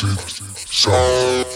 Acid Sound.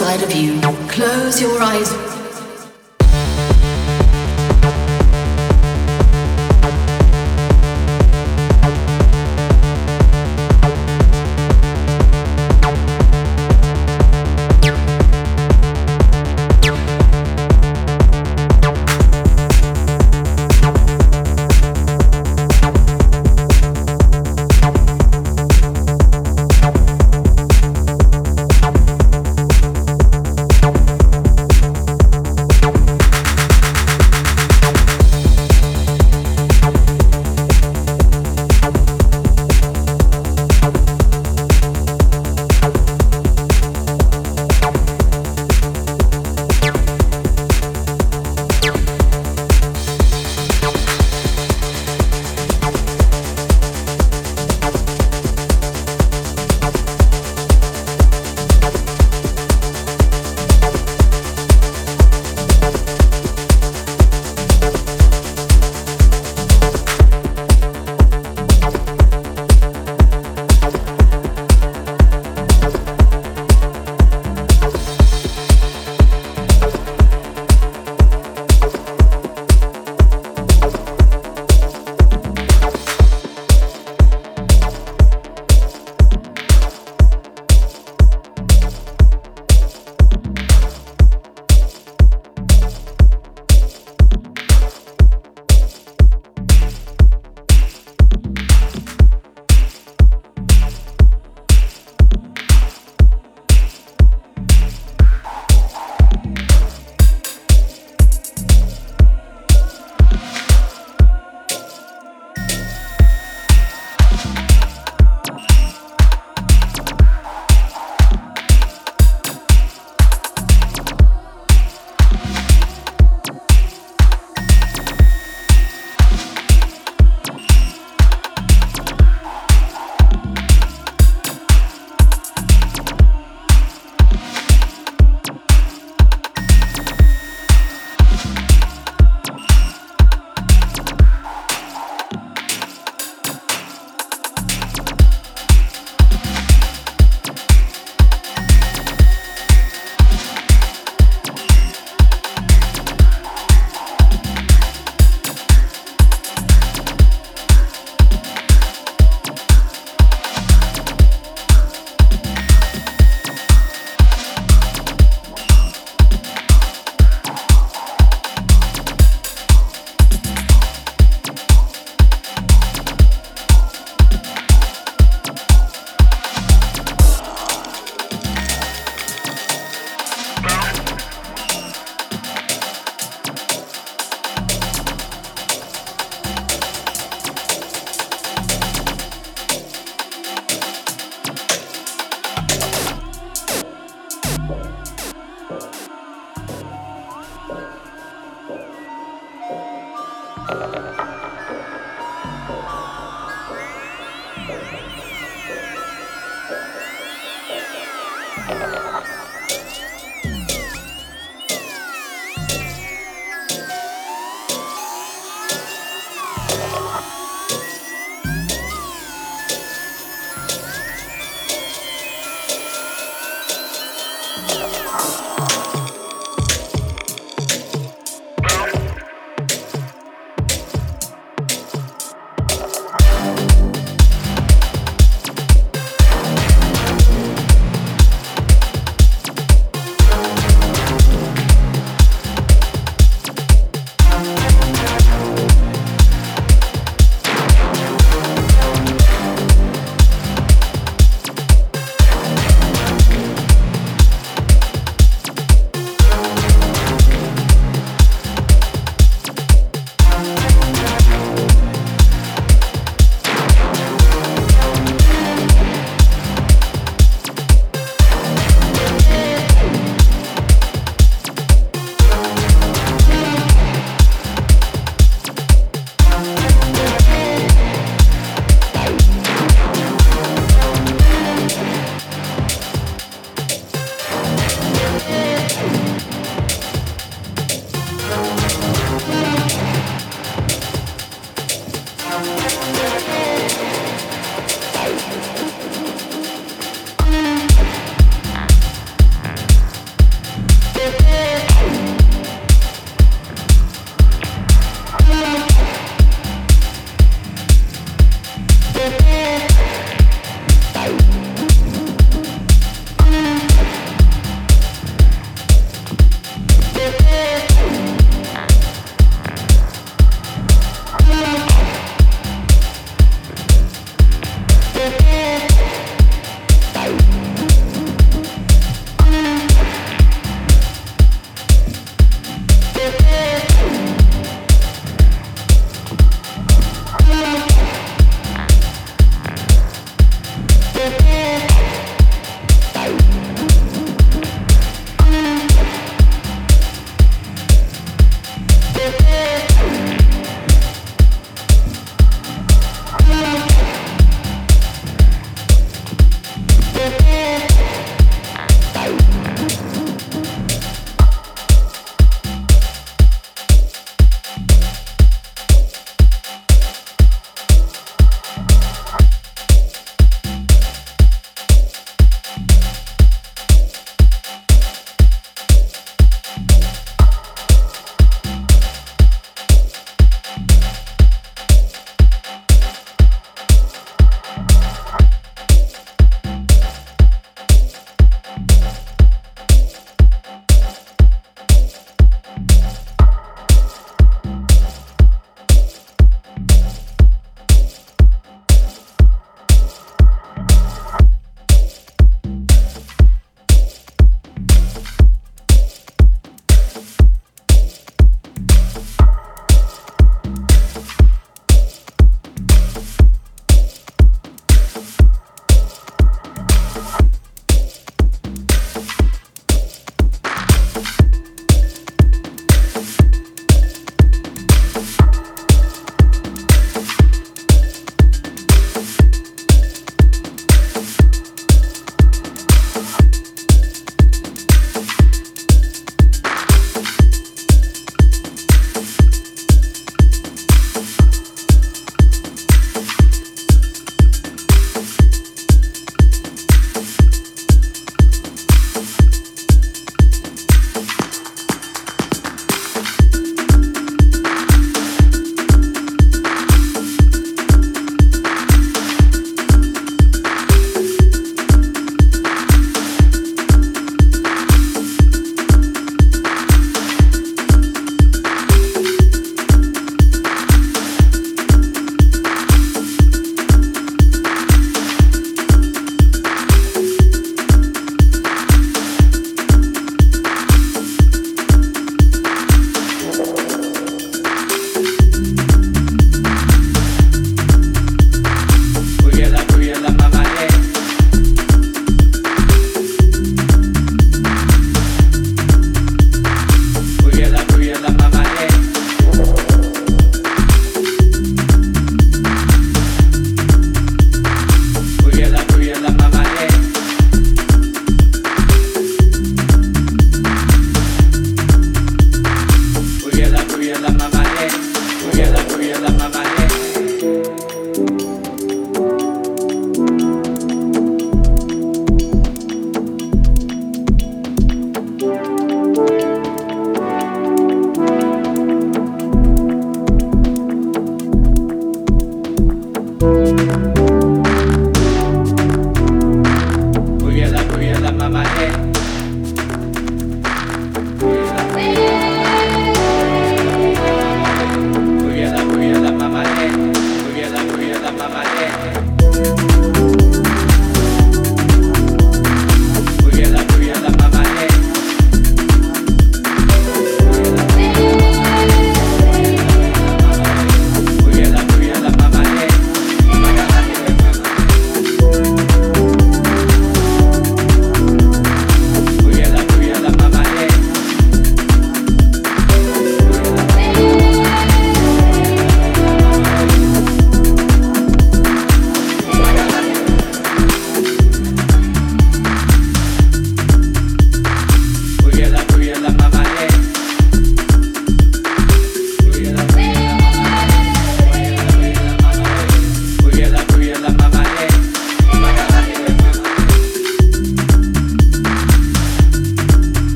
inside of you. Close your eyes.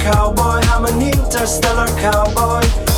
Cowboy, I'm an interstellar cowboy.